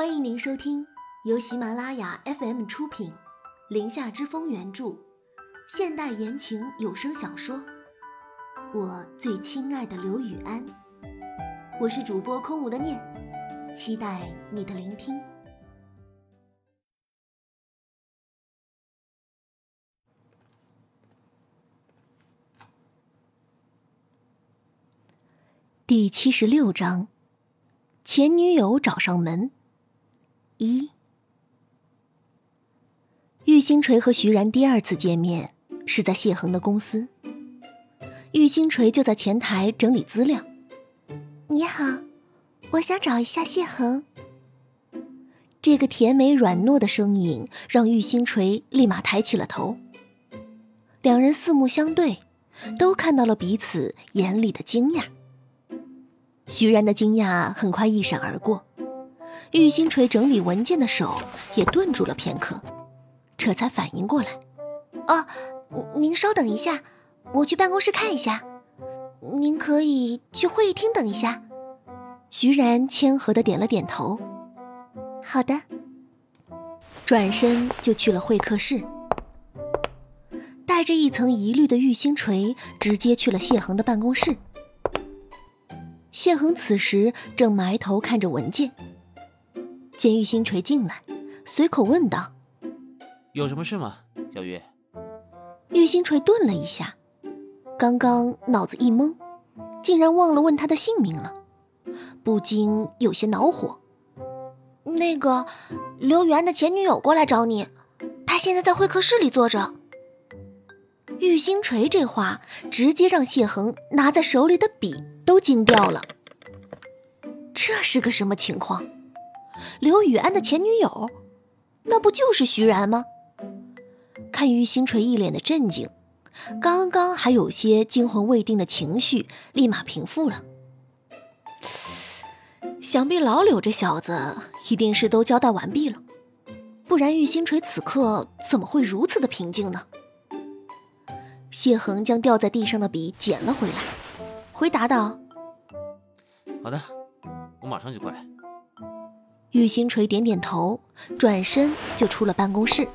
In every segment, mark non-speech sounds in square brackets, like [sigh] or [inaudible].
欢迎您收听由喜马拉雅 FM 出品，《林下之风》原著，现代言情有声小说《我最亲爱的刘雨安》。我是主播空无的念，期待你的聆听。第七十六章，前女友找上门。一，玉星锤和徐然第二次见面是在谢恒的公司。玉星锤就在前台整理资料。你好，我想找一下谢恒。这个甜美软糯的声音让玉星锤立马抬起了头。两人四目相对，都看到了彼此眼里的惊讶。徐然的惊讶很快一闪而过，玉星锤整理文件的手也顿住了片刻，这才反应过来。哦，您稍等一下，我去办公室看一下。您可以去会议厅等一下。徐然谦和的点了点头。好的。转身就去了会客室，带着一层疑虑的玉星锤直接去了谢恒的办公室。谢恒此时正埋头看着文件，见玉星锤进来，随口问道：“有什么事吗，小玉？”玉星锤顿了一下，刚刚脑子一懵，竟然忘了问他的姓名了，不禁有些恼火。那个刘源的前女友过来找你，他现在在会客室里坐着。玉星锤这话直接让谢恒拿在手里的笔都惊掉了。这是个什么情况？刘雨安的前女友，那不就是徐然吗？看玉星锤一脸的震惊，刚刚还有些惊魂未定的情绪立马平复了。想必老柳这小子一定是都交代完毕了，不然玉星锤此刻怎么会如此的平静呢？谢恒将掉在地上的笔捡了回来，回答道：“好的，我马上就过来。”玉星锤点点头，转身就出了办公室。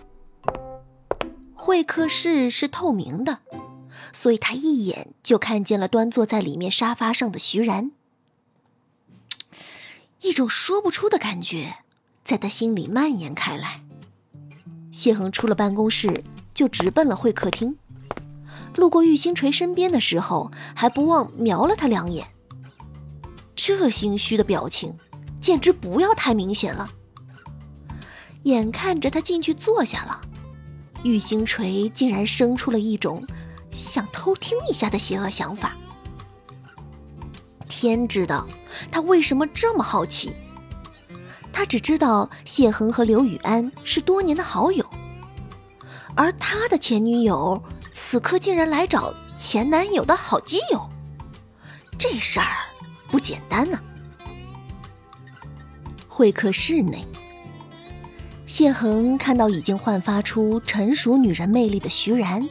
会客室是透明的，所以他一眼就看见了端坐在里面沙发上的徐然。一种说不出的感觉在他心里蔓延开来。谢恒出了办公室，就直奔了会客厅。路过玉星锤身边的时候，还不忘瞄了他两眼。这心虚的表情，简直不要太明显了。眼看着他进去坐下了，玉星锤竟然生出了一种想偷听一下的邪恶想法。天知道他为什么这么好奇。他只知道谢恒和刘雨安是多年的好友，而他的前女友。此刻竟然来找前男友的好基友，这事儿不简单呢。会客室内，谢恒看到已经焕发出成熟女人魅力的徐然，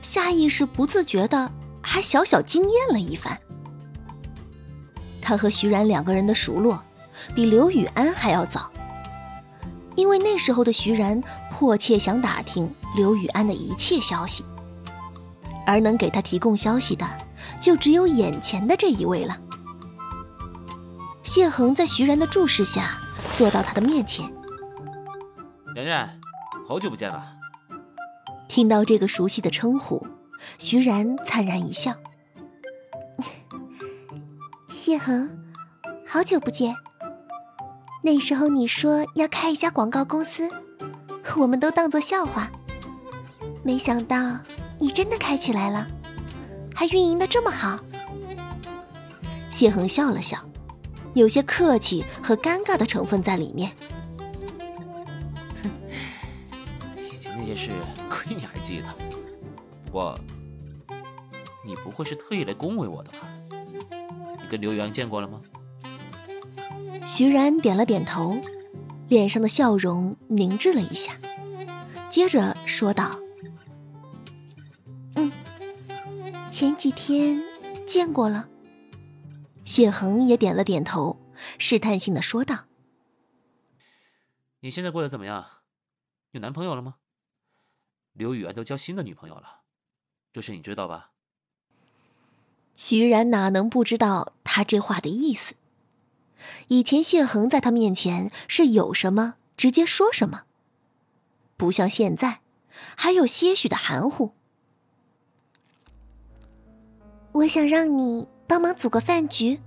下意识不自觉的还小小惊艳了一番。他和徐然两个人的熟络，比刘雨安还要早，因为那时候的徐然迫切想打听刘雨安的一切消息。而能给他提供消息的，就只有眼前的这一位了。谢恒在徐然的注视下，坐到他的面前。然然，好久不见了。听到这个熟悉的称呼，徐然灿然一笑。[laughs] 谢恒，好久不见。那时候你说要开一家广告公司，我们都当作笑话，没想到。你真的开起来了，还运营的这么好。谢恒笑了笑，有些客气和尴尬的成分在里面。哼，以前那些事，亏你还记得。不过，你不会是特意来恭维我的吧？你跟刘洋见过了吗？徐然点了点头，脸上的笑容凝滞了一下，接着说道。嗯前几天见过了，谢恒也点了点头，试探性的说道：“你现在过得怎么样？有男朋友了吗？刘雨安都交新的女朋友了，这事你知道吧？徐然哪能不知道他这话的意思？以前谢恒在他面前是有什么直接说什么，不像现在，还有些许的含糊。我想让你帮忙组个饭局，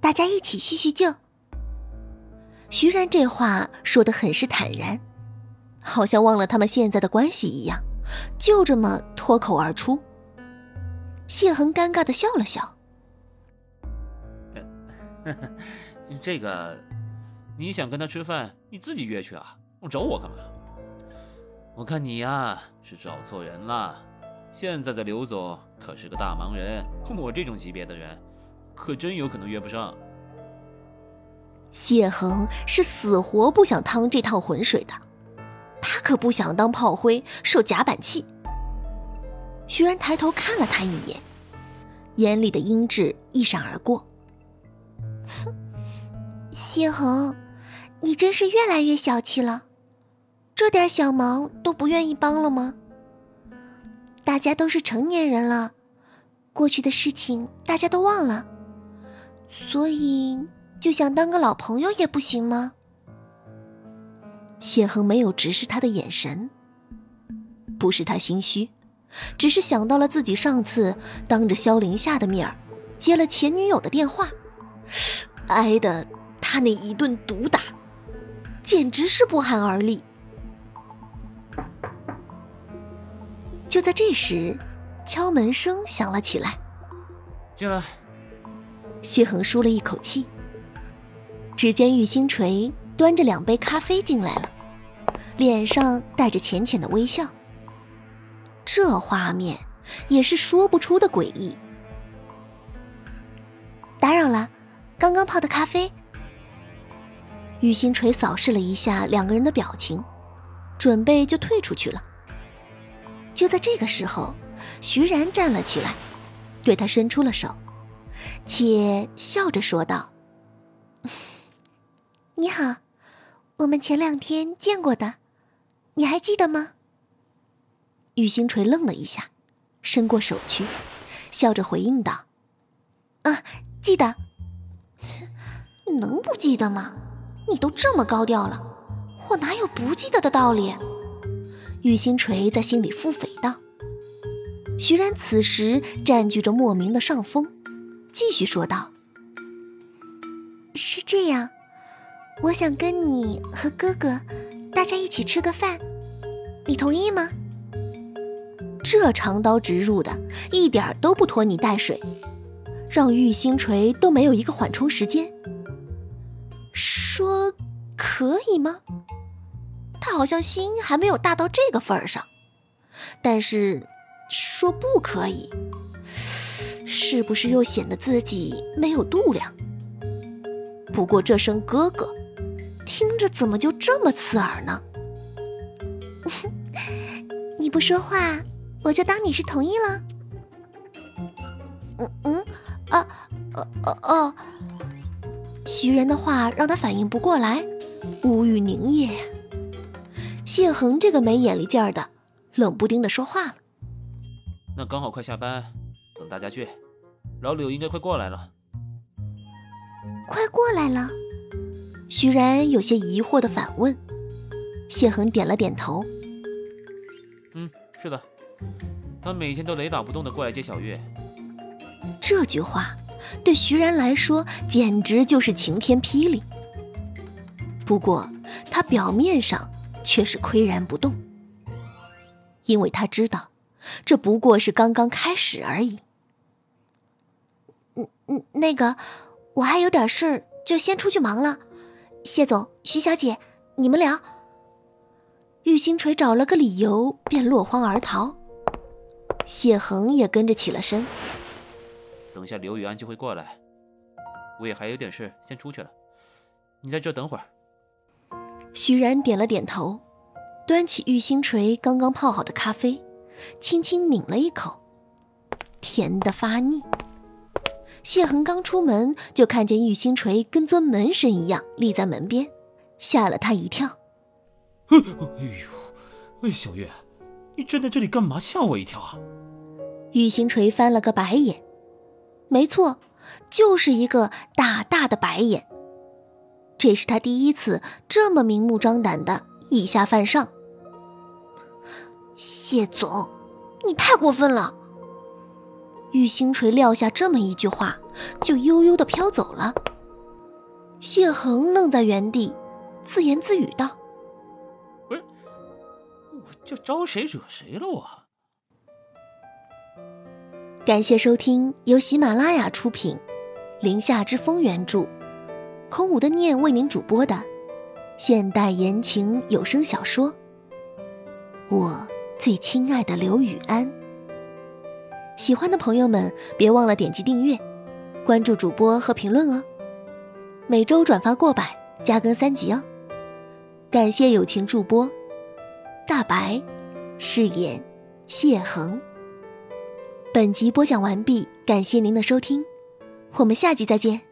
大家一起叙叙旧。徐然这话说的很是坦然，好像忘了他们现在的关系一样，就这么脱口而出。谢恒尴尬的笑了笑。[laughs] 这个，你想跟他吃饭，你自己约去啊，找我干嘛？我看你呀是找错人了。现在的刘总可是个大忙人，我这种级别的人，可真有可能约不上。谢恒是死活不想趟这趟浑水的，他可不想当炮灰受夹板气。徐然抬头看了他一眼，眼里的阴鸷一闪而过。哼，谢恒，你真是越来越小气了，这点小忙都不愿意帮了吗？大家都是成年人了，过去的事情大家都忘了，所以就想当个老朋友也不行吗？谢恒没有直视他的眼神，不是他心虚。只是想到了自己上次当着萧凌夏的面接了前女友的电话，挨的他那一顿毒打，简直是不寒而栗。就在这时，敲门声响了起来。进来。谢恒舒了一口气。只见玉星锤端着两杯咖啡进来了，脸上带着浅浅的微笑。这画面也是说不出的诡异。打扰了，刚刚泡的咖啡。玉星锤扫视了一下两个人的表情，准备就退出去了。就在这个时候，徐然站了起来，对他伸出了手，且笑着说道：“ [laughs] 你好，我们前两天见过的，你还记得吗？”玉星锤愣了一下，伸过手去，笑着回应道：“啊，记得。能不记得吗？你都这么高调了，我哪有不记得的道理？”玉星锤在心里腹诽道。徐然此时占据着莫名的上风，继续说道：“是这样，我想跟你和哥哥，大家一起吃个饭，你同意吗？”这长刀直入的，一点都不拖泥带水，让玉星锤都没有一个缓冲时间。说可以吗？他好像心还没有大到这个份儿上。但是说不可以，是不是又显得自己没有度量？不过这声哥哥，听着怎么就这么刺耳呢？[laughs] 你不说话。我就当你是同意了。嗯嗯，啊，哦哦哦，徐然的话让他反应不过来，无语凝噎。谢恒这个没眼力劲儿的，冷不丁的说话了：“那刚好快下班，等大家去，老柳应该快过来了。”快过来了？徐然有些疑惑的反问。谢恒点了点头：“嗯，是的。”他每天都雷打不动的过来接小月。这句话对徐然来说简直就是晴天霹雳。不过他表面上却是岿然不动，因为他知道这不过是刚刚开始而已。嗯嗯，那个，我还有点事，就先出去忙了。谢总、徐小姐，你们聊。玉星锤找了个理由，便落荒而逃。谢恒也跟着起了身。等下刘雨安就会过来，我也还有点事，先出去了。你在这等会儿。徐然点了点头，端起玉星锤刚刚泡好的咖啡，轻轻抿了一口，甜的发腻。谢恒刚出门就看见玉星锤跟尊门神一样立在门边，吓了他一跳。哎呦，哎，小月，你站在这里干嘛？吓我一跳啊！玉星锤翻了个白眼，没错，就是一个大大的白眼。这是他第一次这么明目张胆的以下犯上。谢总，你太过分了！玉星锤撂下这么一句话，就悠悠的飘走了。谢恒愣在原地，自言自语道：“不是，我这招谁惹谁了？我。”感谢收听由喜马拉雅出品，《林下之风》原著，空无的念为您主播的现代言情有声小说《我最亲爱的刘雨安》。喜欢的朋友们，别忘了点击订阅、关注主播和评论哦。每周转发过百，加更三集哦。感谢友情助播大白，饰演谢恒。本集播讲完毕，感谢您的收听，我们下集再见。